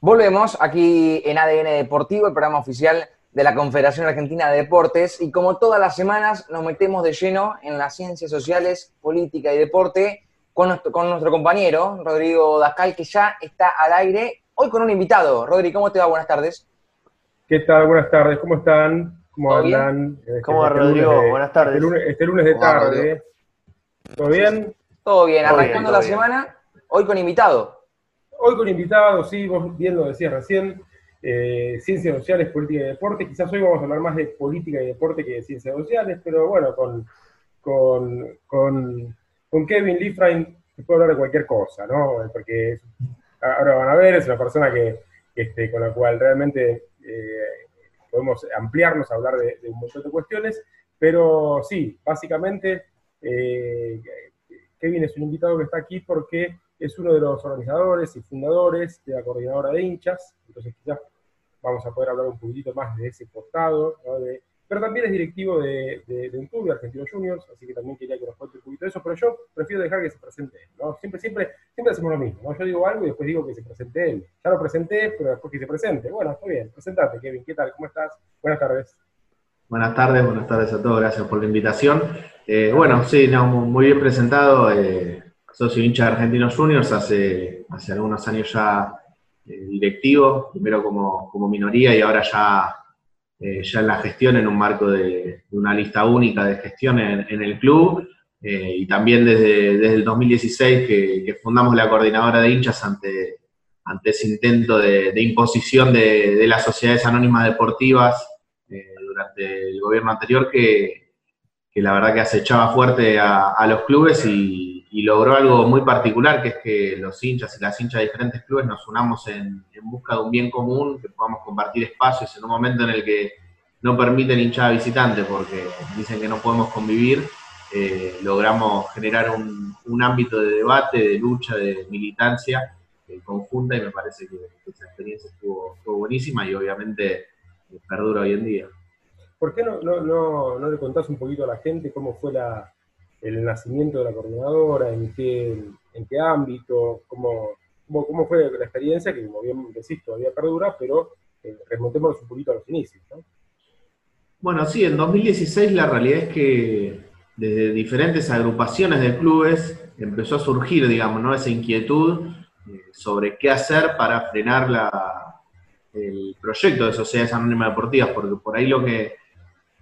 Volvemos aquí en ADN Deportivo, el programa oficial de la Confederación Argentina de Deportes, y como todas las semanas nos metemos de lleno en las ciencias sociales, política y deporte con nuestro, con nuestro compañero Rodrigo Dascal, que ya está al aire, hoy con un invitado. Rodrigo, ¿cómo te va? Buenas tardes. ¿Qué tal? Buenas tardes, ¿cómo están? ¿Cómo andan? Este, ¿Cómo va, Rodrigo? Buenas tardes. Este lunes, este lunes de tarde. ¿Todo bien? Todo bien, arrancando la semana, hoy con invitado. Hoy con invitados, sí, vos bien lo decías recién, eh, ciencias sociales, política y deporte. Quizás hoy vamos a hablar más de política y deporte que de ciencias sociales, pero bueno, con, con, con, Kevin Liefrein se puede hablar de cualquier cosa, ¿no? Porque ahora van a ver, es una persona que, este, con la cual realmente eh, podemos ampliarnos a hablar de, un montón de cuestiones, pero sí, básicamente eh, Kevin es un invitado que está aquí porque es uno de los organizadores y fundadores de la coordinadora de hinchas, entonces quizás vamos a poder hablar un poquitito más de ese costado, pero también es directivo de, club de Argentinos Juniors, así que también quería que nos cuente un poquito de eso, pero yo prefiero dejar que se presente él, ¿no? Siempre, siempre, siempre hacemos lo mismo, Yo digo algo y después digo que se presente él. Ya lo presenté, pero después que se presente. Bueno, está bien, presentate, Kevin, ¿qué tal? ¿Cómo estás? Buenas tardes. Buenas tardes, buenas tardes a todos, gracias por la invitación. Eh, bueno, sí, muy bien presentado. Eh, socio hincha de Argentinos Juniors, hace, hace algunos años ya eh, directivo, primero como, minoría y ahora ya, eh, ya en la gestión, en un marco de, una lista única de gestión en, el club. Eh, y también desde, desde el 2016 que, fundamos la coordinadora de hinchas ante, ante ese intento de, imposición de, las sociedades anónimas deportivas durante el gobierno anterior que, que, la verdad que acechaba fuerte a, a los clubes y, y logró algo muy particular, que es que los hinchas y las hinchas de diferentes clubes nos unamos en, busca de un bien común, que podamos compartir espacios en un momento en el que no permiten hinchada visitante porque dicen que no podemos convivir, eh, logramos generar un, ámbito de debate, de lucha, de militancia eh, conjunta y me parece que, esa experiencia estuvo, buenísima y obviamente eh, perdura hoy en día. ¿Por qué no, no, no le contás un poquito a la gente cómo fue la, el nacimiento de la coordinadora, en qué, en qué ámbito, cómo, cómo, fue la experiencia, que como bien decís, todavía perdura, pero eh, remontémonos un poquito a los inicios. ¿no? Bueno, sí, en 2016 la realidad es que desde diferentes agrupaciones de clubes empezó a surgir, digamos, ¿no? esa inquietud eh, sobre qué hacer para frenar la, el proyecto de sociedades anónimas deportivas, porque por ahí lo que,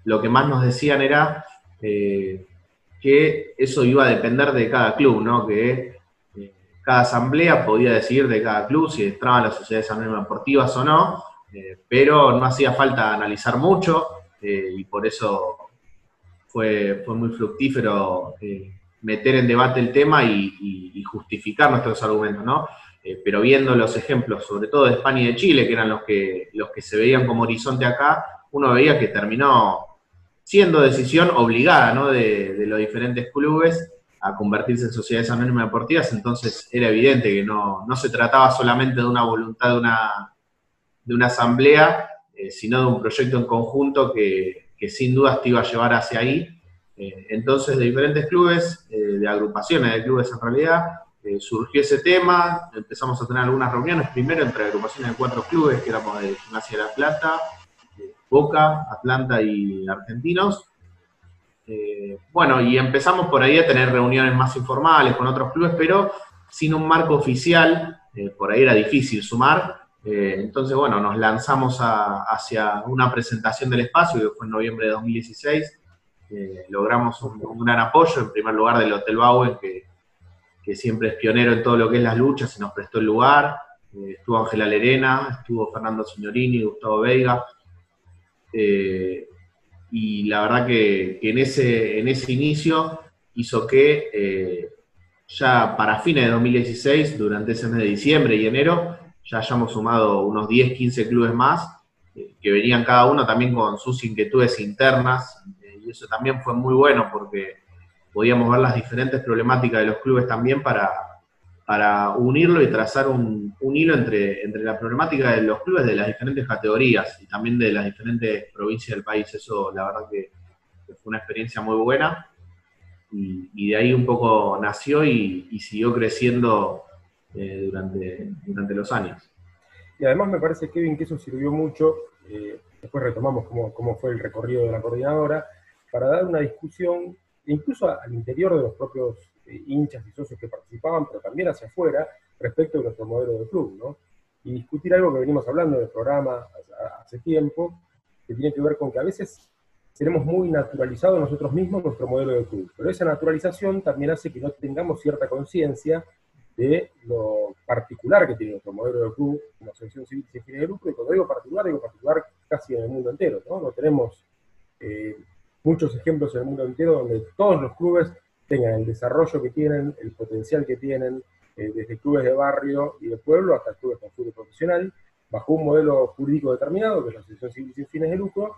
lo que más nos decían era... Eh, que eso iba a depender de cada club, ¿no? Que eh, cada asamblea podía decidir de cada club si entraban las sociedades anónimas deportivas o no, eh, pero no hacía falta analizar mucho eh, y por eso fue, fue muy fructífero meter en debate el tema y, justificar nuestros argumentos, ¿no? pero viendo los ejemplos, sobre todo de España y de Chile, que eran los que, los que se veían como horizonte acá, uno veía que terminó siendo decisión obligada ¿no? de, los diferentes clubes a convertirse en sociedades anónimas deportivas, entonces era evidente que no, se trataba solamente de una voluntad de una, de una asamblea, eh, sino de un proyecto en conjunto que, sin duda te iba a llevar hacia ahí. Eh, entonces, de diferentes clubes, eh, de agrupaciones de clubes en realidad, surgió ese tema, empezamos a tener algunas reuniones, primero entre agrupaciones de cuatro clubes, que éramos de Gimnasia de la Plata, Boca, Atlanta y Argentinos. Eh, bueno, y empezamos por ahí a tener reuniones más informales con otros clubes, pero sin un marco oficial, eh, por ahí era difícil sumar. Eh, entonces, bueno, nos lanzamos hacia una presentación del espacio, que fue en noviembre de 2016. logramos un, gran apoyo, en primer lugar, del Hotel Bauen, que, que, siempre es pionero en todo lo que es las luchas y nos prestó el lugar. estuvo Ángela Lerena, estuvo Fernando Signorini, Gustavo Veiga, eh, y la verdad que, en, ese, en ese inicio hizo que eh, ya para fines de 2016, durante ese mes de diciembre y enero, ya hayamos sumado unos 10, 15 clubes más, eh, que venían cada uno también con sus inquietudes internas, y eso también fue muy bueno porque podíamos ver las diferentes problemáticas de los clubes también para, para unirlo y trazar un, hilo entre, entre la problemática de los clubes de las diferentes categorías y también de las diferentes provincias del país. Eso la verdad que, fue una experiencia muy buena y, de ahí un poco nació y, siguió creciendo eh, durante, durante los años. y además me parece, Kevin, que eso sirvió mucho, eh, después retomamos cómo, cómo, fue el recorrido de la coordinadora, para dar una discusión, incluso al interior de los propios hinchas y socios que participaban, pero también hacia afuera, respecto de nuestro modelo de club, ¿no? Y discutir algo que venimos hablando en el programa hace tiempo, que tiene que ver con que a veces tenemos muy naturalizado nosotros mismos nuestro modelo de club, pero esa naturalización también hace que no tengamos cierta conciencia de lo particular que tiene nuestro modelo de club como asociación civil sin fines de lucro, y cuando digo particular, digo particular casi en el mundo entero, ¿no? No tenemos eh, muchos ejemplos en el mundo entero donde todos los clubes tengan el desarrollo que tienen, el potencial que tienen, eh, desde clubes de barrio y de pueblo hasta clubes con fútbol profesional, bajo un modelo jurídico determinado, que es la asociación civil sin fines de lucro,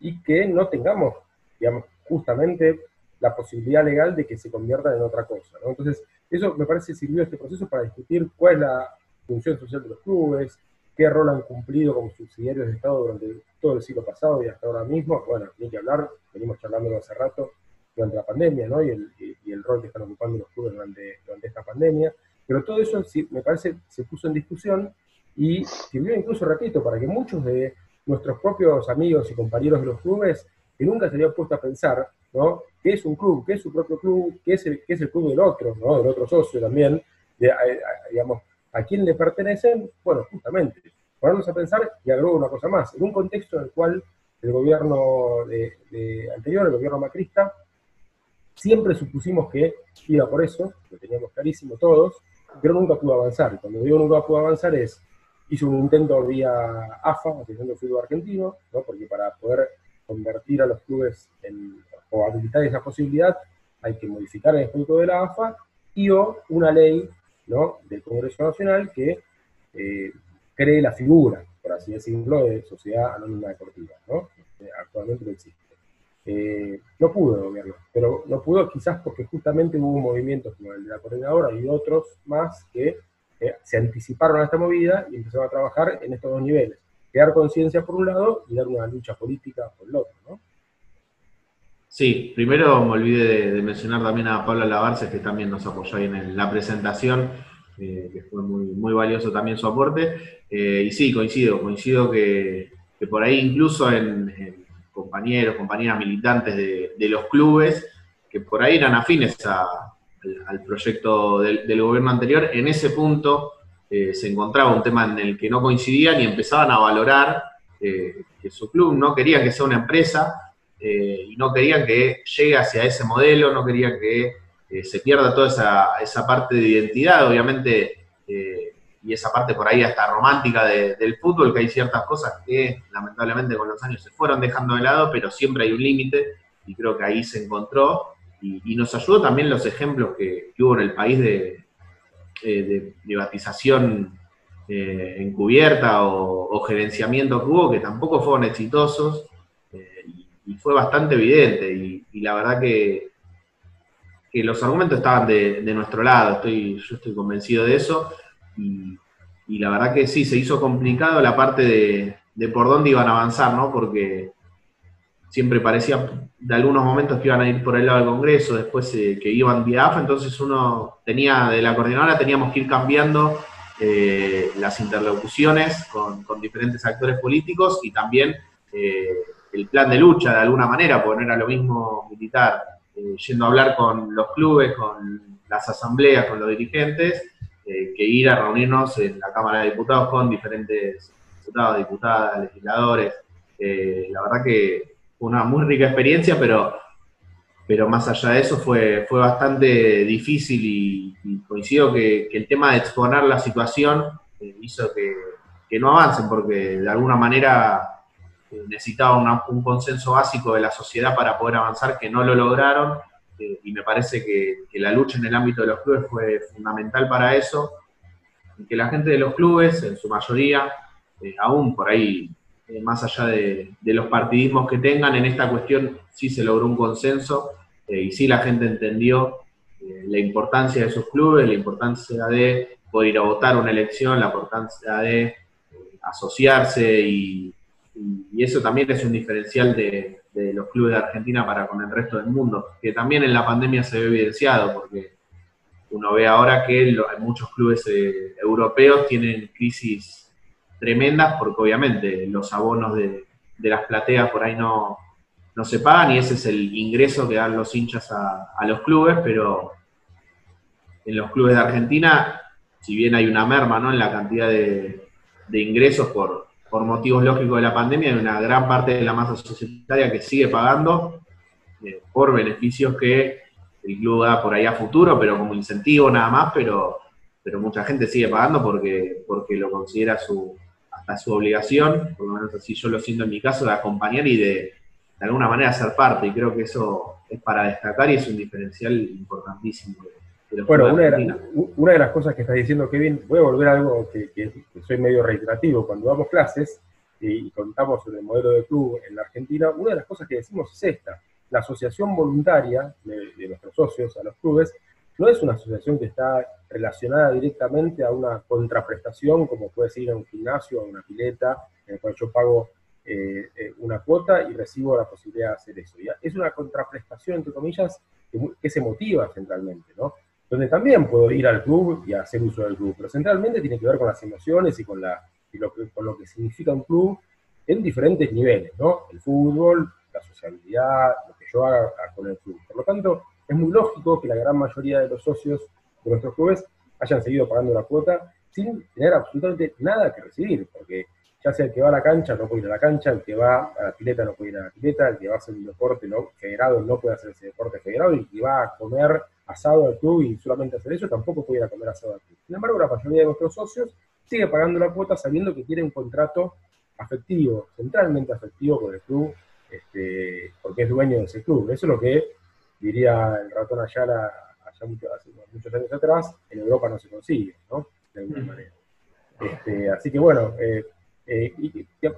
y que no tengamos, digamos, justamente la posibilidad legal de que se convierta en otra cosa. Entonces, eso me parece sirvió este proceso para discutir cuál es la función social de los clubes, qué rol han cumplido como subsidiarios de Estado durante todo el siglo pasado y hasta ahora mismo. Bueno, ni que hablar, venimos charlando hace rato durante la pandemia, ¿no? Y el, y el rol que están ocupando los clubes durante, durante esta pandemia. Pero todo eso, me parece, se puso en discusión y sirvió incluso, repito, para que muchos de nuestros propios amigos y compañeros de los clubes, que nunca se habían puesto a pensar ¿no? ¿Qué es un club? ¿Qué es su propio club? ¿Qué es el, qué es el club del otro? ¿no? Del otro socio también. De, digamos, ¿a quién le pertenecen? Bueno, justamente, ponernos a pensar, y agrego una cosa más, en un contexto en el cual el gobierno de, anterior, el gobierno macrista, siempre supusimos que iba por eso, lo teníamos clarísimo todos, pero nunca pudo avanzar. Cuando digo nunca pudo avanzar es, hizo un intento vía AFA, Asociación de Fútbol Argentino, ¿no? porque para poder convertir a los clubes o habilitar esa posibilidad, hay que modificar el estatuto de la AFA y o una ley ¿no? del Congreso Nacional que eh, cree la figura, por así decirlo, de sociedad anónima deportiva. ¿no? Actualmente no existe. Eh, no pudo el gobierno, pero no pudo quizás porque justamente hubo movimientos como el de la coordinadora y otros más que eh, se anticiparon a esta movida y empezaron a trabajar en estos dos niveles. Crear conciencia por un lado y dar una lucha política por el otro. ¿no? Sí, primero me olvidé de, mencionar también a Pablo Lavarce, que también nos apoyó ahí en la presentación, eh, que fue muy, muy valioso también su aporte. Y sí, coincido, coincido que, por ahí incluso en, compañeros, compañeras militantes de, los clubes, que por ahí eran afines al, proyecto del, gobierno anterior, en ese punto eh, se encontraba un tema en el que no coincidían y empezaban a valorar que su club no quería que sea una empresa, eh, y no querían que llegue hacia ese modelo, no querían que eh, se pierda toda esa, parte de identidad, obviamente, eh, y esa parte por ahí hasta romántica del fútbol, que hay ciertas cosas que lamentablemente con los años se fueron dejando de lado, pero siempre hay un límite, y creo que ahí se encontró, y, nos ayudó también los ejemplos que, hubo en el país de, de privatización encubierta o, gerenciamiento que hubo, que tampoco fueron exitosos, y fue bastante evidente. Y, la verdad que, que, los argumentos estaban de, nuestro lado, estoy, yo estoy convencido de eso. Y, la verdad que sí, se hizo complicado la parte de, por dónde iban a avanzar, ¿no? Porque siempre parecía de algunos momentos que iban a ir por el lado del Congreso, después eh, que iban vía entonces uno tenía, de la coordinadora teníamos que ir cambiando eh, las interlocuciones con, diferentes actores políticos y también eh, el plan de lucha de alguna manera, porque no era lo mismo militar yendo a hablar con los clubes, con las asambleas, con los dirigentes, eh, que ir a reunirnos en la Cámara de Diputados con diferentes diputados, diputadas, legisladores. Eh, la verdad que fue una muy rica experiencia, pero, pero más allá de eso fue, fue bastante difícil y, coincido que, el tema de exponer la situación hizo que, que no avancen, porque de alguna manera necesitaba un consenso básico de la sociedad para poder avanzar, que no lo lograron, eh, y me parece que, la lucha en el ámbito de los clubes fue fundamental para eso, y que la gente de los clubes, en su mayoría, eh, aún por ahí, eh, más allá de, los partidismos que tengan, en esta cuestión sí se logró un consenso, y sí la gente entendió la importancia de esos clubes, la importancia de poder ir a votar una elección, la importancia de asociarse y, eso también es un diferencial de, los clubes de Argentina para con el resto del mundo, que también en la pandemia se ve evidenciado, porque uno ve ahora que muchos clubes eh, europeos tienen crisis tremendas porque obviamente los abonos de, las plateas por ahí no, no se pagan y ese es el ingreso que dan los hinchas a, los clubes, pero en los clubes de Argentina, si bien hay una merma ¿no? en la cantidad de, ingresos por, por motivos lógicos de la pandemia, hay una gran parte de la masa societaria que sigue pagando eh, por beneficios que el club da por ahí a futuro, pero como incentivo nada más, pero, pero mucha gente sigue pagando porque, porque lo considera su, hasta su obligación, por lo menos así yo lo siento en mi caso, de acompañar y de, de alguna manera ser parte, y creo que eso es para destacar y es un diferencial importantísimo. Bueno, una de, las cosas que estás diciendo, Kevin, voy a volver a algo que, que, soy medio reiterativo, cuando damos clases y contamos sobre el modelo de club en la Argentina, una de las cosas que decimos es esta, la asociación voluntaria de, nuestros socios a los clubes no es una asociación que está relacionada directamente a una contraprestación, como puede ser ir a un gimnasio, a una pileta, en el cual yo pago eh, eh, una cuota y recibo la posibilidad de hacer eso. Es una contraprestación, entre comillas, que, se motiva centralmente, ¿no? Donde también puedo ir al club y hacer uso del club, pero centralmente tiene que ver con las emociones y con, la, lo, que, con lo que significa un club en diferentes niveles, ¿no? El fútbol, la sociabilidad, yo haga con el club. Por lo tanto, es muy lógico que la gran mayoría de los socios de nuestros clubes hayan seguido pagando la cuota sin tener absolutamente nada que recibir, porque ya sea el que va a la cancha no puede ir a la cancha, el que va a la pileta no puede ir a la pileta, el que va a hacer un deporte no, federado no puede hacer ese deporte federado, y el que va a comer asado al club y solamente hacer eso tampoco puede ir a comer asado al club. Sin embargo, la mayoría de nuestros socios sigue pagando la cuota sabiendo que tiene un contrato afectivo, centralmente afectivo con el club este, porque es dueño de ese club. Eso es lo que diría el ratón Ayala allá hace muchos años atrás, en Europa no se consigue, ¿no? De alguna manera. Este, así que bueno, eh, eh,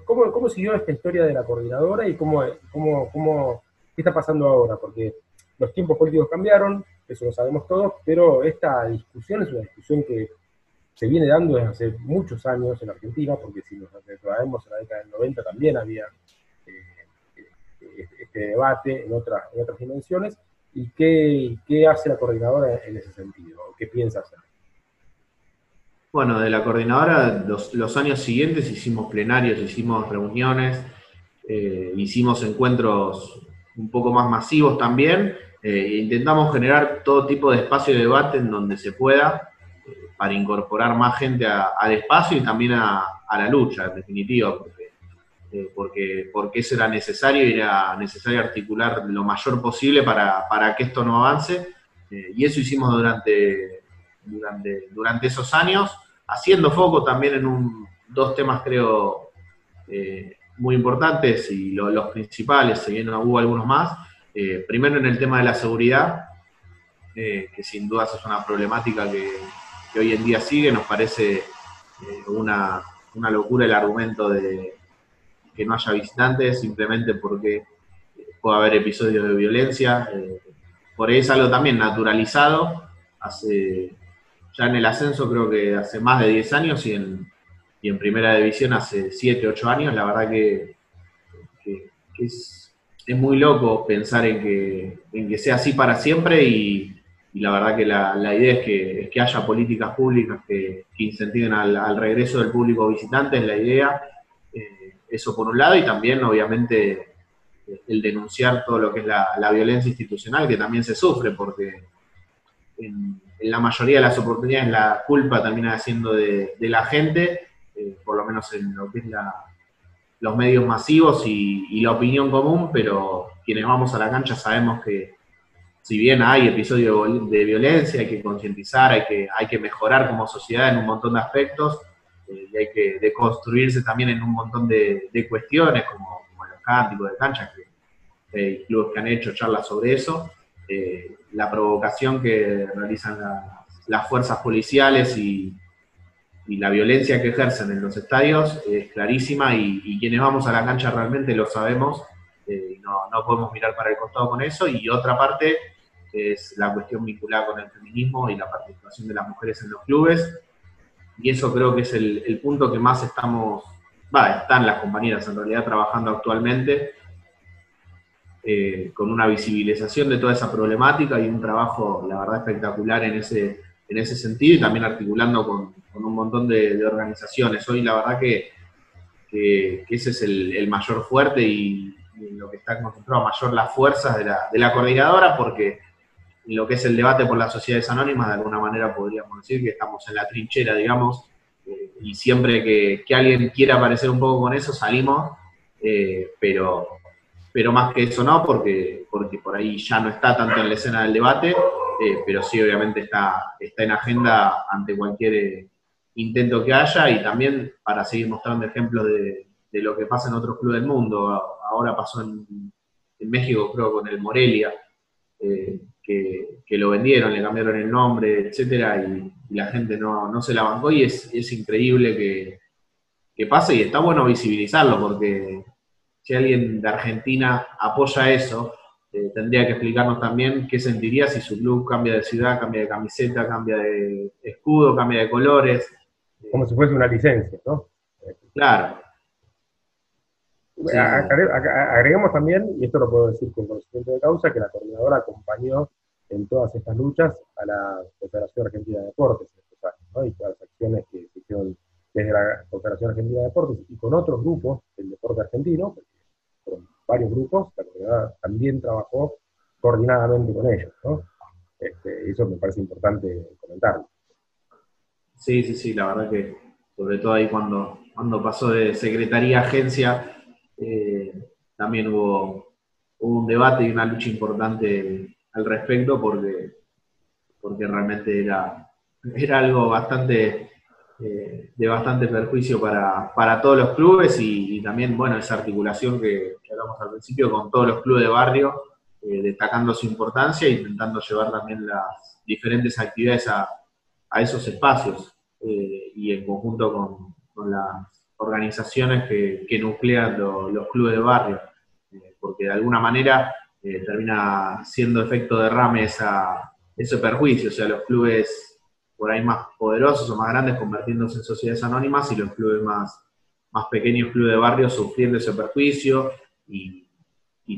¿cómo, ¿cómo, siguió esta historia de la coordinadora y cómo, cómo, cómo, qué está pasando ahora? Porque los tiempos políticos cambiaron, eso lo sabemos todos, pero esta discusión es una discusión que se viene dando desde hace muchos años en Argentina, porque si nos retrotraemos a la década del 90 también había este debate en, otras en otras dimensiones y qué, qué, hace la coordinadora en ese sentido, qué piensa hacer. Bueno, de la coordinadora, los, años siguientes hicimos plenarios, hicimos reuniones, eh, hicimos encuentros un poco más masivos también, eh, intentamos generar todo tipo de espacio de debate en donde se pueda eh, para incorporar más gente al espacio y también a, a, la lucha, en definitiva, porque eh, porque, porque eso era necesario y era necesario articular lo mayor posible para, que esto no avance. Y eso hicimos durante, durante, durante esos años, haciendo foco también en un, dos temas, creo, muy importantes y los principales, si bien hubo algunos más. Primero en el tema de la seguridad, que sin dudas es una problemática que, hoy en día sigue, nos parece una, una locura el argumento de, que no haya visitantes simplemente porque puede haber episodios de violencia. Eh, por ahí es algo también naturalizado. Hace, ya en el ascenso creo que hace más de 10 años y en, y en primera división hace 7, 8 años. La verdad que, es, es, muy loco pensar en que, en que sea así para siempre y, la verdad que la, la idea es que, es que, haya políticas públicas que, incentiven al, regreso del público visitante, es la idea. Eh, eso por un lado, y también, obviamente, el denunciar todo lo que es la, violencia institucional, que también se sufre, porque en, la mayoría de las oportunidades la culpa termina siendo de, la gente, eh, por lo menos en lo que es los medios masivos y, la opinión común, pero quienes vamos a la cancha sabemos que si bien hay episodios de violencia, hay que concientizar, hay que, hay que mejorar como sociedad en un montón de aspectos, y hay que deconstruirse también en un montón de, cuestiones, como, los cánticos de cancha, que hay clubes que han hecho charlas sobre eso, eh, la provocación que realizan las fuerzas policiales y, la violencia que ejercen en los estadios es clarísima y, quienes vamos a la cancha realmente lo sabemos, eh, no, no podemos mirar para el costado con eso, y otra parte es la cuestión vinculada con el feminismo y la participación de las mujeres en los clubes, y eso creo que es el, punto que más estamos, va, están las compañeras en realidad trabajando actualmente, eh, con una visibilización de toda esa problemática y un trabajo, la verdad, espectacular en ese, en ese sentido y también articulando con, un montón de, organizaciones. Hoy la verdad que, ese es el, mayor fuerte y, lo que está concentrado mayor las fuerzas de la, de la coordinadora, porque en lo que es el debate por las sociedades anónimas, de alguna manera podríamos decir que estamos en la trinchera, digamos, eh, y siempre que, alguien quiera aparecer un poco con eso, salimos, eh, pero, pero más que eso no, porque, porque por ahí ya no está tanto en la escena del debate, eh, pero sí obviamente está, está en agenda ante cualquier intento que haya y también para seguir mostrando ejemplos de, lo que pasa en otros clubes del mundo. Ahora pasó en, en México, creo, con el Morelia que, lo vendieron, le cambiaron el nombre, etcétera, y, la gente no, se la bancó y es, es increíble que, que, pase y está bueno visibilizarlo porque si alguien de Argentina apoya eso, eh, tendría que explicarnos también qué sentiría si su club cambia de ciudad, cambia de camiseta, cambia de escudo, cambia de colores. Como si fuese una licencia, ¿no? Claro. Agregamos también, y esto lo puedo decir con conocimiento de causa, que la coordinadora acompañó en todas estas luchas a la Confederación Argentina de Deportes en estos años, y todas las acciones que se hicieron desde la Confederación Argentina de Deportes y con otros grupos del deporte argentino, porque fueron varios grupos, la coordinadora también trabajó coordinadamente con ellos. ¿no? Este, eso me parece importante comentarlo. Sí, sí, sí, la verdad que sobre todo ahí cuando, cuando pasó de secretaría a agencia, eh, también hubo, un debate y una lucha importante al respecto porque, porque realmente era, era algo bastante eh, de bastante perjuicio para, todos los clubes y, también, bueno, esa articulación que, hablamos al principio con todos los clubes de barrio, eh, destacando su importancia e intentando llevar también las diferentes actividades a, esos espacios y en conjunto con, las organizaciones que, nuclean los clubes de barrio, eh, porque de alguna manera eh, termina siendo efecto derrame ese perjuicio, o sea, los clubes por ahí más poderosos o más grandes convirtiéndose en sociedades anónimas y los clubes más, más pequeños, clubes de barrio, sufriendo ese perjuicio y,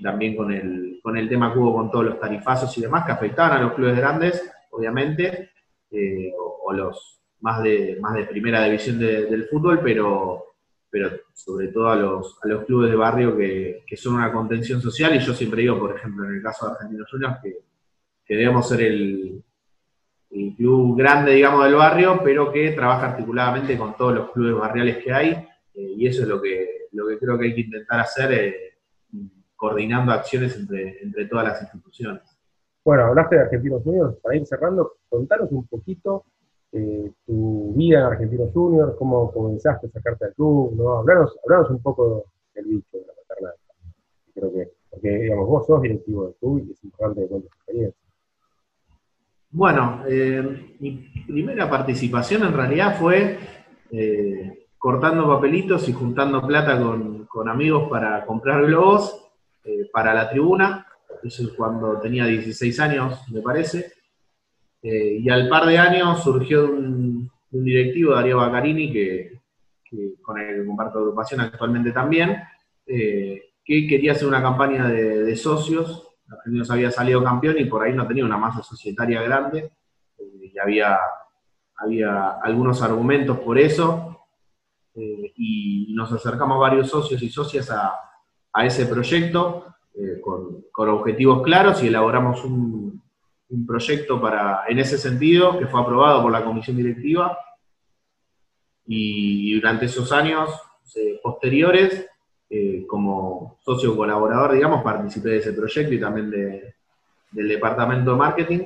también con el, con el tema que hubo con todos los tarifazos y demás que afectaban a los clubes grandes, obviamente, eh, o, los más de, más de primera división del fútbol, pero, pero sobre todo a los, a los clubes de barrio que, son una contención social, y yo siempre digo, por ejemplo, en el caso de Argentinos Juniors, que, debemos ser el, club grande, digamos, del barrio, pero que trabaja articuladamente con todos los clubes barriales que hay, eh, y eso es lo que, lo que creo que hay que intentar hacer, eh, coordinando acciones entre, entre todas las instituciones. Bueno, hablaste de Argentinos Juniors, para ir cerrando, contanos un poquito eh, tu vida en Argentinos Juniors, cómo comenzaste a sacarte al club, ¿no? Hablanos, un poco del bicho de la paternal. Creo que, porque digamos, vos sos directivo del club y es importante que cuentes tu experiencia. Bueno, eh, mi primera participación en realidad fue eh, cortando papelitos y juntando plata con, con amigos para comprar globos para la tribuna. Eso es cuando tenía 16 años, me parece. Eh, y al par de años surgió un, directivo, Darío Baccarini, que, con el que comparto agrupación actualmente también, eh, que quería hacer una campaña de, socios. Argentinos había salido campeón y por ahí no tenía una masa societaria grande. Eh, y había, había algunos argumentos por eso. y nos acercamos varios socios y socias a, ese proyecto con, con objetivos claros y elaboramos un, un proyecto para, en ese sentido que fue aprobado por la comisión directiva y durante esos años eh, posteriores, eh, como socio colaborador, digamos, participé de ese proyecto y también del departamento de marketing.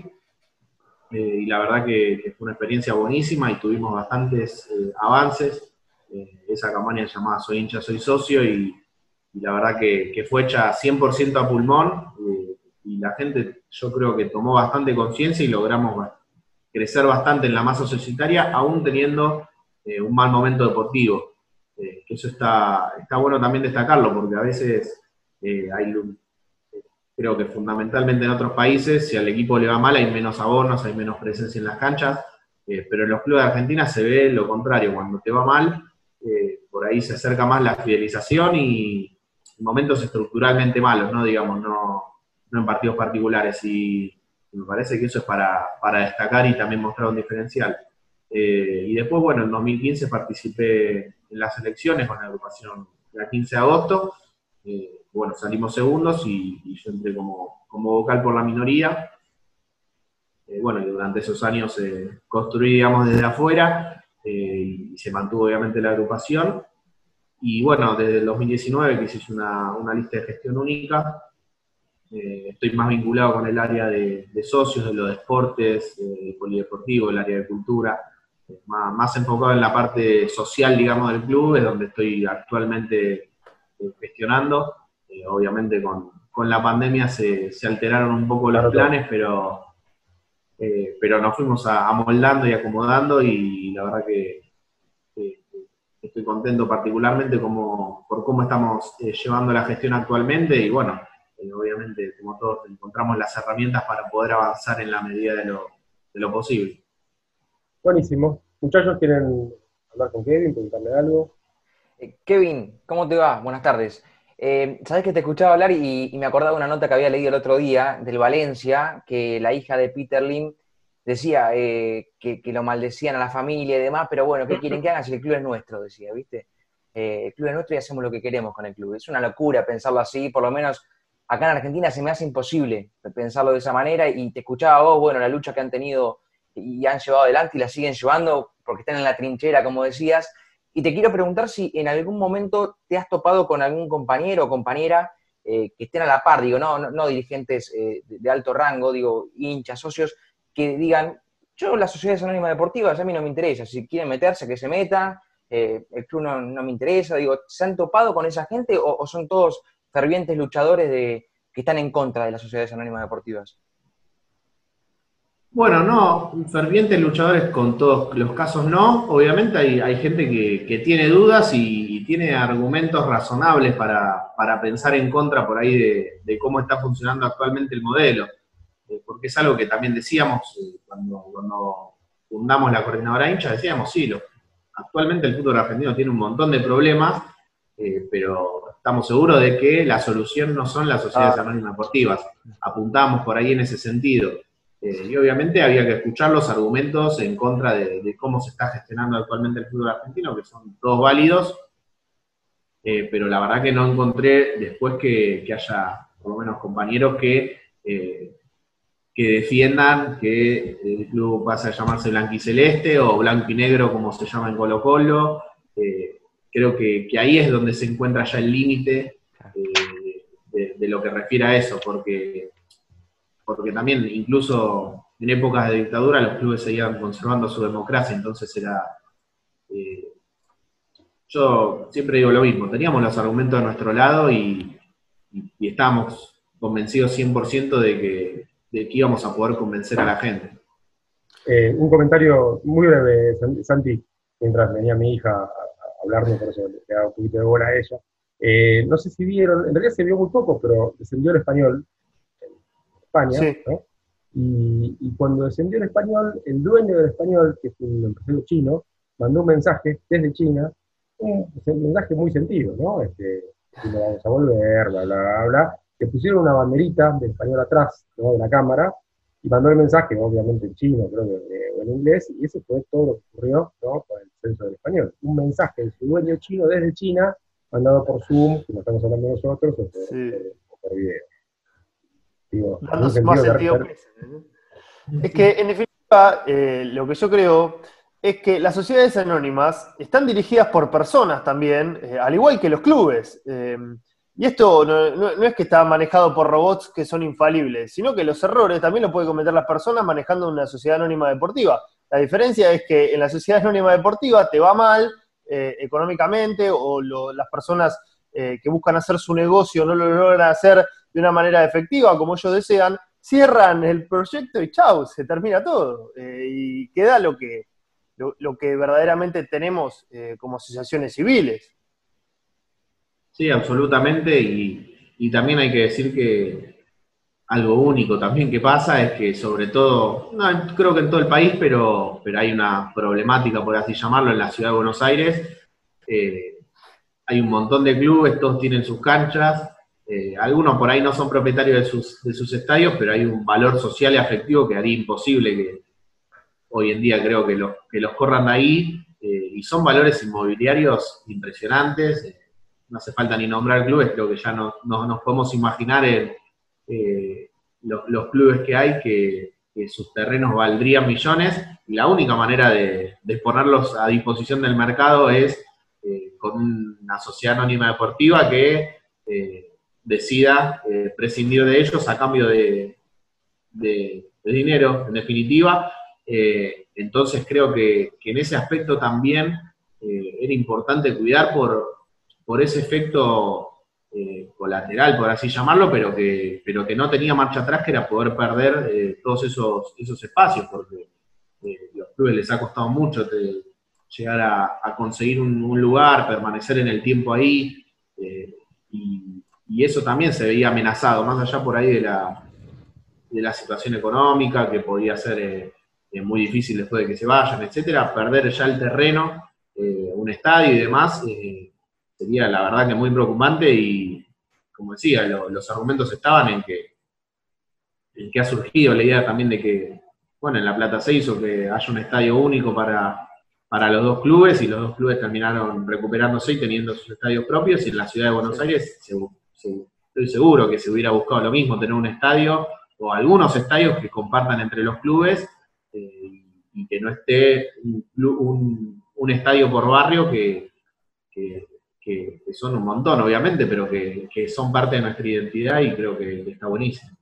Eh, y la verdad que, fue una experiencia buenísima y tuvimos bastantes avances. esa campaña llamada Soy hincha, soy socio y, la verdad que, que, fue hecha 100% a pulmón y la gente yo creo que tomó bastante conciencia y logramos crecer bastante en la masa societaria, aún teniendo eh, un mal momento deportivo. Eh, eso está, está bueno también destacarlo, porque a veces eh, hay, creo que fundamentalmente en otros países, si al equipo le va mal hay menos abonos, hay menos presencia en las canchas, pero en los clubes de Argentina se ve lo contrario, cuando te va mal, por ahí se acerca más la fidelización y momentos estructuralmente malos, ¿no? Digamos, no, no en partidos particulares. Y me parece que eso es para, destacar y también mostrar un diferencial. Eh, y después, bueno, en 2015 participé en las elecciones con la agrupación la 15 de agosto. Eh, bueno, salimos segundos y, yo entré como, como, vocal por la minoría. Eh, bueno, y durante esos años construí, digamos, desde afuera y se mantuvo obviamente la agrupación. Y bueno, desde el 2019 que se hizo una, una lista de gestión única, eh, estoy más vinculado con el área de, socios, de los deportes, de polideportivo, el área de cultura, eh, más, enfocado en la parte social, digamos, del club, es donde estoy actualmente eh, gestionando. obviamente con, la pandemia se, alteraron un poco los planes, pero, pero nos fuimos amoldando y acomodando y la verdad que estoy contento particularmente como, por cómo estamos llevando la gestión actualmente y bueno, obviamente, como todos, encontramos las herramientas para poder avanzar en la medida de lo, posible. Buenísimo. Muchachos, ¿quieren hablar con Kevin, preguntarle algo? Eh, Kevin, ¿cómo te va? Buenas tardes. Eh, Sabes que te escuchaba hablar y, me acordaba de una nota que había leído el otro día del Valencia, que la hija de Peter Lim decía eh, que, lo maldecían a la familia y demás, pero bueno, ¿qué quieren que hagan si el club es nuestro? Decía, ¿viste? el club es nuestro y hacemos lo que queremos con el club. Es una locura pensarlo así, por lo menos acá en Argentina se me hace imposible pensarlo de esa manera y te escuchaba vos, bueno, la lucha que han tenido y han llevado adelante y la siguen llevando porque están en la trinchera, como decías. Y te quiero preguntar si en algún momento te has topado con algún compañero o compañera eh, que estén a la par, digo, no, no, dirigentes eh, de, alto rango, digo, hinchas, socios, que digan, yo las sociedades anónimas deportivas a mí no me interesa, si quieren meterse, que se metan, eh, el club no, me interesa, digo, ¿se han topado con esa gente o son todos fervientes luchadores de, que están en contra de las sociedades anónimas deportivas? Bueno, no, fervientes luchadores con todos los casos no. Obviamente hay, gente que, tiene dudas y, tiene argumentos razonables para, pensar en contra por ahí de, cómo está funcionando actualmente el modelo. Eh, porque es algo que también decíamos eh, cuando, fundamos la coordinadora hincha, decíamos, sí, actualmente el fútbol argentino tiene un montón de problemas, eh, pero estamos seguros de que la solución no son las sociedades ah. anónimas deportivas. Apuntamos por ahí en ese sentido. Eh, y obviamente había que escuchar los argumentos en contra de, cómo se está gestionando actualmente el fútbol argentino, que son todos válidos, eh, pero la verdad que no encontré después que, haya por lo menos compañeros que, eh, que defiendan que el club pase a llamarse blanquiceleste o blanco y negro como se llama en Colo Colo creo que, ahí es donde se encuentra ya el límite eh, de, lo que refiere a eso, porque, porque también incluso en épocas de dictadura los clubes seguían conservando su democracia, entonces era... Eh, yo siempre digo lo mismo, teníamos los argumentos a nuestro lado y, estábamos convencidos 100% de que, de que íbamos a poder convencer a la gente. Eh, un comentario muy breve, Santi, mientras venía mi hija hablarme, por eso le da un poquito de bola a ella. Eh, no sé si vieron, en realidad se vio muy poco, pero descendió el español en España, ¿no? y, cuando descendió el español, el dueño del español, que es un empresario chino, mandó un mensaje desde China, un, mensaje muy sentido, ¿no? Este, no vamos a volver, bla, bla, bla, bla, que pusieron una banderita del español atrás, ¿no? De la cámara, y mandó el mensaje, obviamente en chino, creo que, o en inglés, y eso fue todo lo que ocurrió ¿no? con el censo del español. Un mensaje de su dueño chino desde China, mandado por Zoom, como estamos hablando nosotros, o por, video. Digo, más sentido ¿eh? Es que, en definitiva, eh, lo que yo creo es que las sociedades anónimas están dirigidas por personas también, eh, al igual que los clubes. Y esto no, es que está manejado por robots que son infalibles, sino que los errores también los pueden cometer las personas manejando una sociedad anónima deportiva. La diferencia es que en la sociedad anónima deportiva te va mal eh, económicamente o las personas eh, que buscan hacer su negocio no lo logran hacer de una manera efectiva como ellos desean, cierran el proyecto y chau, se termina todo. Eh, y queda lo que, lo que verdaderamente tenemos como asociaciones civiles. Sí, absolutamente. Y, también hay que decir que algo único también que pasa es que sobre todo, no, creo que en todo el país, pero, pero hay una problemática, por así llamarlo, en la ciudad de Buenos Aires. Eh, hay un montón de clubes, todos tienen sus canchas. Eh, algunos por ahí no son propietarios de sus, de sus estadios, pero hay un valor social y afectivo que haría imposible que, hoy en día creo que los, que los corran de ahí, y son valores inmobiliarios impresionantes, no hace falta ni nombrar clubes, creo que ya no, nos podemos imaginar los, clubes que hay que, sus terrenos valdrían millones, y la única manera de, ponerlos a disposición del mercado es eh, con una sociedad anónima deportiva que eh, decida eh, prescindir de ellos a cambio de, dinero, en definitiva. entonces creo que, en ese aspecto también era importante cuidar por, por ese efecto eh, colateral, por así llamarlo, pero que, pero que no tenía marcha atrás, que era poder perder eh, todos esos, esos espacios, porque eh, los clubes les ha costado mucho llegar a, conseguir un, lugar, permanecer en el tiempo ahí, y, eso también se veía amenazado, más allá por ahí de la, de la situación económica, que podía ser muy difícil después de que se vayan, etcétera, perder ya el terreno, un estadio y demás sería la verdad que muy preocupante y, como decía, los argumentos estaban en que, en que ha surgido la idea también de que, bueno, en La Plata se hizo que haya un estadio único para, para los dos clubes y los dos clubes terminaron recuperándose y teniendo sus estadios propios y en la ciudad de Buenos Aires estoy seguro que se hubiera buscado lo mismo, tener un estadio o algunos estadios que compartan entre los clubes eh, y que no esté un, un, estadio por barrio que, que, son un montón, obviamente, pero que, son parte de nuestra identidad y creo que, está buenísimo.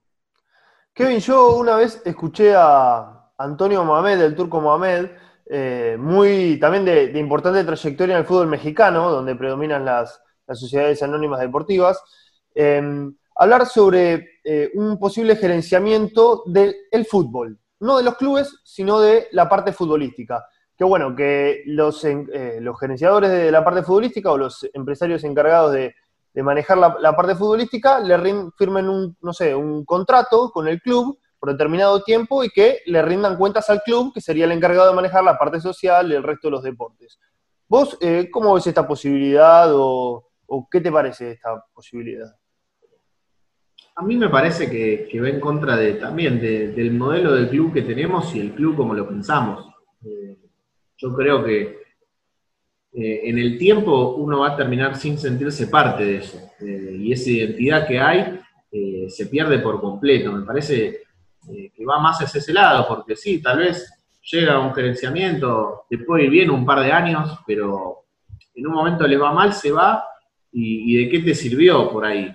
Kevin, yo una vez escuché a Antonio Mohamed, del turco Mohamed, eh, muy también de, importante trayectoria en el fútbol mexicano, donde predominan las, sociedades anónimas deportivas, em, hablar sobre eh, un posible gerenciamiento del fútbol, no de los clubes, sino de la parte futbolística que bueno, que los, eh, los gerenciadores de la parte futbolística o los empresarios encargados de, manejar la, parte futbolística le firmen un, no sé, un contrato con el club por determinado tiempo y que le rindan cuentas al club, que sería el encargado de manejar la parte social y el resto de los deportes. ¿Vos eh, cómo ves esta posibilidad o, qué te parece esta posibilidad? A mí me parece que, que va en contra de, también del modelo del club que tenemos y el club como lo pensamos. Eh, yo creo que eh, en el tiempo uno va a terminar sin sentirse parte de eso. Eh, y esa identidad que hay eh, se pierde por completo. Me parece que va más hacia ese lado, porque sí, tal vez llega un gerenciamiento, te puede ir bien un par de años, pero en un momento le va mal, se va, y, de qué te sirvió por ahí.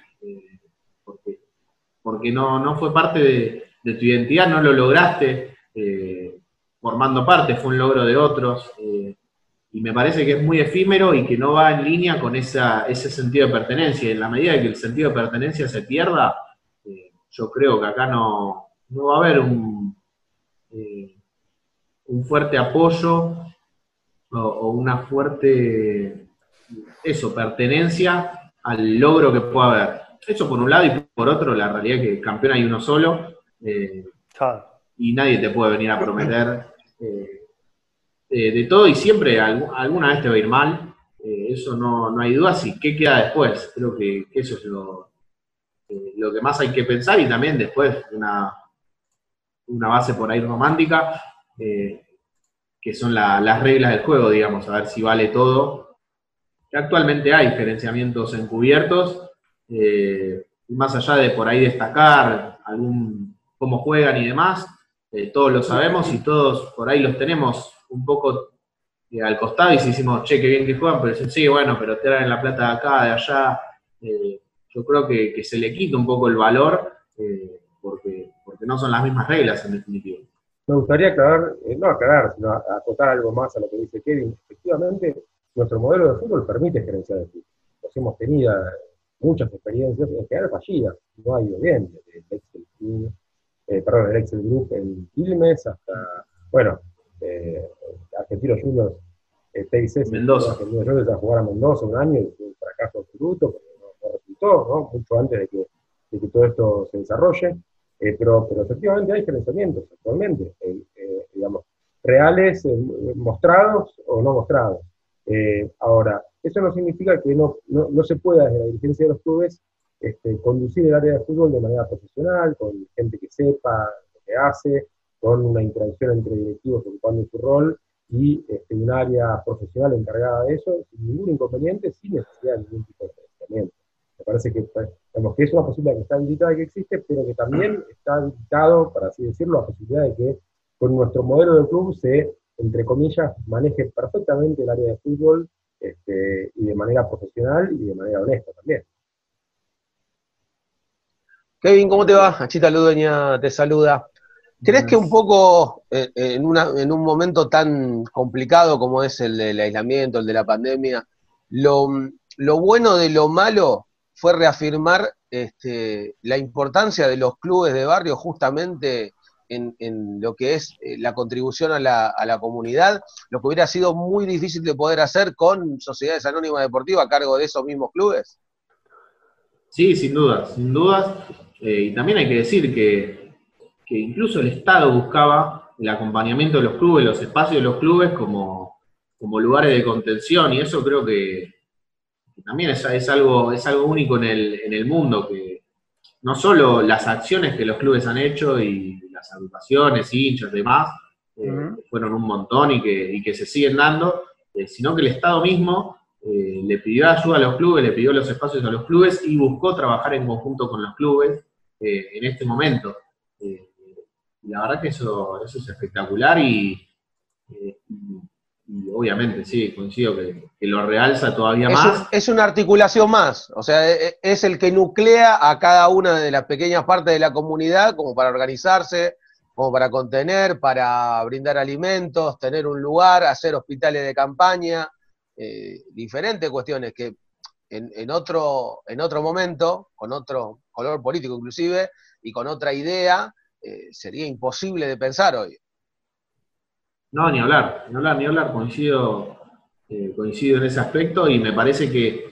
porque, no, no, fue parte de, tu identidad, no lo lograste formando parte, fue un logro de otros, eh, y me parece que es muy efímero y que no va en línea con esa, ese sentido de pertenencia. Y en la medida que el sentido de pertenencia se pierda, eh, yo creo que acá no, va a haber un, eh, un fuerte apoyo o, una fuerte, eso, pertenencia al logro que pueda haber. Eso por un lado y por otro, la realidad es que campeón hay uno solo. Y nadie te puede venir a prometer eh, eh, de todo y siempre alguna vez te va a ir mal, eh, eso no, hay duda, y qué queda después, creo que, eso es lo, lo, que más hay que pensar y también después una, una base por ahí romántica, que son las reglas del juego, digamos, a ver si vale todo. Actualmente hay gerenciamientos encubiertos, y más allá de por ahí destacar algún cómo juegan y demás, eh, todos lo sabemos y todos por ahí los tenemos un poco eh, al costado y si decimos, che, qué bien que juegan, pero dicen, sí, bueno, pero traen la plata de acá, de allá. Eh, yo creo que, se le quita un poco el valor porque, porque no son las mismas reglas en definitiva. Me gustaría aclarar, no aclarar, sino acotar algo más a lo que dice Kevin. Efectivamente, nuestro modelo de fútbol permite gerenciar el fútbol. Pues hemos tenido muchas experiencias, en general fallidas, no ha ido bien, desde el eh, perdón, el Excel Group en Quilmes, hasta, bueno, eh, Argentinos Juniors, eh, TIC, Mendoza. Argentinos Juniors a jugar a Mendoza un año y fue un fracaso absoluto, porque no, resultó, ¿no? Mucho antes de que, de que todo esto se desarrolle. Eh, pero, pero efectivamente hay gerenciamientos actualmente, eh, digamos, reales, mostrados o no mostrados. ahora, eso no significa que no, no, no, se pueda desde la dirigencia de los clubes este, conducir el área de fútbol de manera profesional, con gente que sepa lo que hace, con una interacción entre directivos ocupando su rol y este, un área profesional encargada de eso, sin ningún inconveniente, sin necesidad de ningún tipo de financiamiento. Me parece que, pues, que es una posibilidad que está habilitada que existe, pero que también está habilitado, para así decirlo, la posibilidad de que con nuestro modelo de club se, entre comillas, maneje perfectamente el área de fútbol este, y de manera profesional y de manera honesta también. Kevin, ¿cómo te va? Achita Ludueña te saluda. ¿Crees que un poco eh, en, en, un momento tan complicado como es el del aislamiento, el de la pandemia, lo, lo bueno de lo malo fue reafirmar este, la importancia de los clubes de barrio justamente en, lo que es eh, la contribución a la, a la, comunidad, lo que hubiera sido muy difícil de poder hacer con sociedades anónimas deportivas a cargo de esos mismos clubes? Sí, sin duda, sin dudas. Eh, y también hay que decir que, que, incluso el Estado buscaba el acompañamiento de los clubes, los espacios de los clubes como, como lugares de contención, y eso creo que, también es, algo, es algo único en el, en el mundo, que no solo las acciones que los clubes han hecho y las agrupaciones, hinchas, demás, eh, fueron un montón y que, y que se siguen dando, eh, sino que el Estado mismo eh, le pidió ayuda a los clubes, le pidió los espacios a los clubes y buscó trabajar en conjunto con los clubes en este momento. y la verdad que eso, eso es espectacular y, y obviamente, sí, coincido que, lo realza todavía más. es una articulación más, o sea, e, e, es el que nuclea a cada una de las pequeñas partes de la comunidad como para organizarse, como para contener, para brindar alimentos, tener un lugar, hacer hospitales de campaña, eh, diferentes cuestiones que en, otro, en otro momento, con otro color político inclusive, y con otra idea, eh, sería imposible de pensar hoy. No, ni hablar, ni hablar, ni hablar, coincido, eh, coincido en ese aspecto y me parece que,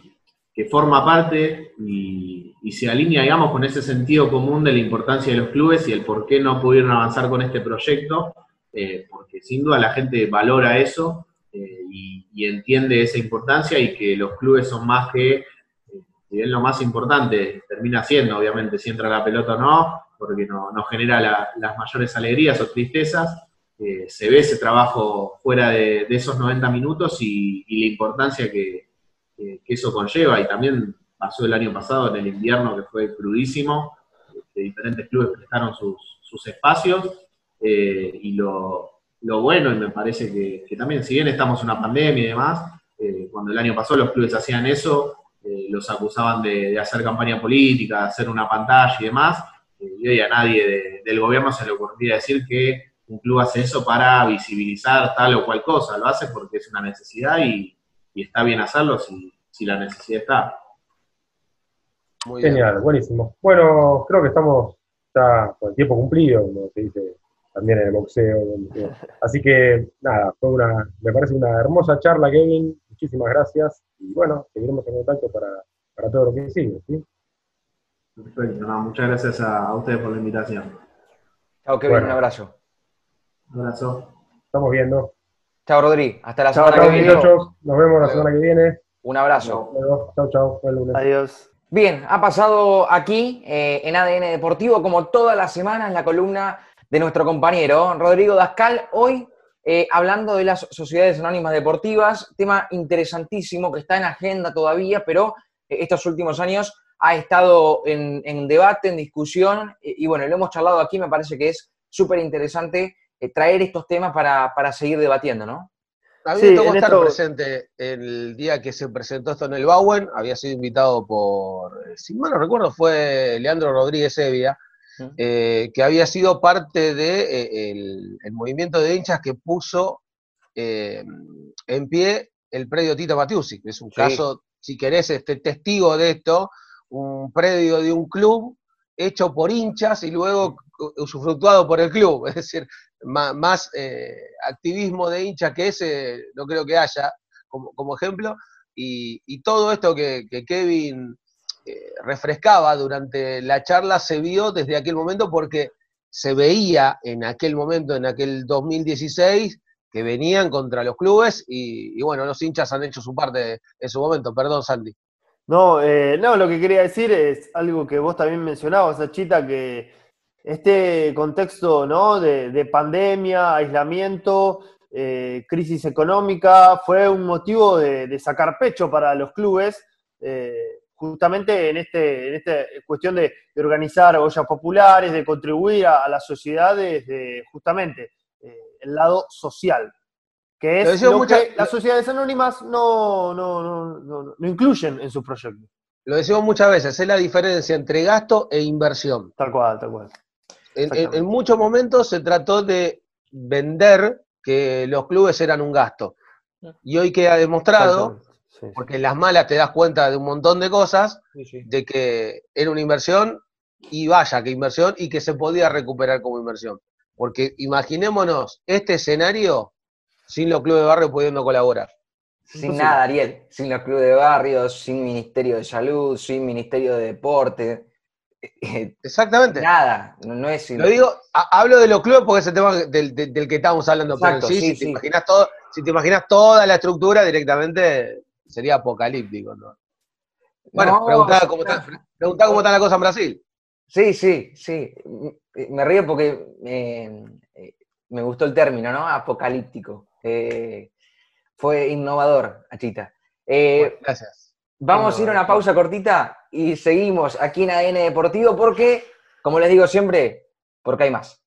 forma parte y, se alinea, digamos, con ese sentido común de la importancia de los clubes y el por qué no pudieron avanzar con este proyecto, eh, porque sin duda la gente valora eso eh, y, entiende esa importancia y que los clubes son más que, si bien lo más importante termina siendo, obviamente, si entra la pelota o no, porque no, genera las mayores alegrías o tristezas, eh, se ve ese trabajo fuera de, esos 90 minutos y, la importancia que, eso conlleva. Y también pasó el año pasado en el invierno que fue crudísimo, que diferentes clubes prestaron sus, espacios eh, y lo, bueno, y me parece que, también, si bien estamos en una pandemia y demás, eh, cuando el año pasó los clubes hacían eso, los acusaban de, hacer campaña política, de hacer una pantalla y demás, y hoy a nadie del gobierno se le ocurría decir que un club hace eso para visibilizar tal o cual cosa, lo hace porque es una necesidad y, está bien hacerlo si, la necesidad está. Genial, buenísimo. Bueno, creo que estamos ya con el tiempo cumplido, como se dice también en el boxeo. Así que nada, fue una, me parece una hermosa charla, Kevin. Muchísimas gracias. Y bueno, seguiremos en contacto para, todo lo que sigue. Perfecto, muchas gracias a, ustedes por la invitación. Chao, Kevin, un abrazo. Un abrazo. Estamos viendo. Chao, Rodri. Hasta la semana que viene. Nos vemos la semana que viene. Un abrazo. Chao, chao. Adiós. Bien, ha pasado aquí eh, en ADN Deportivo, como todas las semanas, la columna de nuestro compañero Rodrigo Dascal. Hoy eh, hablando de las sociedades anónimas deportivas, tema interesantísimo que está en agenda todavía, pero eh, estos últimos años ha estado en, en debate, en discusión, y bueno, lo hemos charlado aquí, me parece que es súper interesante eh, traer estos temas para, seguir debatiendo, ¿no? A mí me tocó estar presente el día que se presentó esto en el Bauen, había sido invitado por, eh, si mal no recuerdo, fue Leandro Rodríguez Evia, eh, que había sido parte del de, el, movimiento de hinchas que puso en pie el predio Tito Matiusi, que es un caso, si querés, este testigo de esto, un predio de un club hecho por hinchas y luego usufructuado por el club, es decir, más, eh, activismo de hinchas que ese no creo que haya como, ejemplo, y, todo esto que, Kevin eh, refrescaba durante la charla se vio desde aquel momento porque se veía en aquel momento, en aquel 2016, que venían contra los clubes y, bueno, los hinchas han hecho su parte en su momento. Perdón, Sandy. No, eh, no, lo que quería decir es algo que vos también mencionabas, Chita, que este contexto ¿no? de, pandemia, aislamiento, eh, crisis económica, fue un motivo de, sacar pecho para los clubes, eh, justamente en, este, en esta cuestión de, organizar ollas populares, de contribuir a, la sociedad desde justamente el lado social, que es lo que las sociedades anónimas no, no, incluyen en sus proyectos. Lo decimos muchas veces, es la diferencia entre gasto e inversión. Tal cual, tal cual. En, muchos momentos se trató de vender que los clubes eran un gasto. Y hoy queda demostrado, porque en las malas te das cuenta de un montón de cosas, de que era una inversión y vaya que inversión y que se podía recuperar como inversión. Porque imaginémonos este escenario sin los clubes de barrio pudiendo colaborar. Sin nada, Ariel, sin los clubes de barrio, sin Ministerio de Salud, sin Ministerio de Deporte. Exactamente. Nada, no, es. Lo digo, hablo de los clubes porque es el tema del, que estamos hablando. pero sí, si, Te imaginas todo, si te imaginas toda la estructura directamente, sería apocalíptico. ¿no? Bueno, preguntaba, cómo está, cómo está la cosa en Brasil. Sí, sí, sí. Me río porque eh, me gustó el término, ¿no? Apocalíptico. Eh, fue innovador, Achita. Eh, gracias. Vamos a ir a una pausa cortita y seguimos aquí en ADN Deportivo porque, como les digo siempre, porque hay más.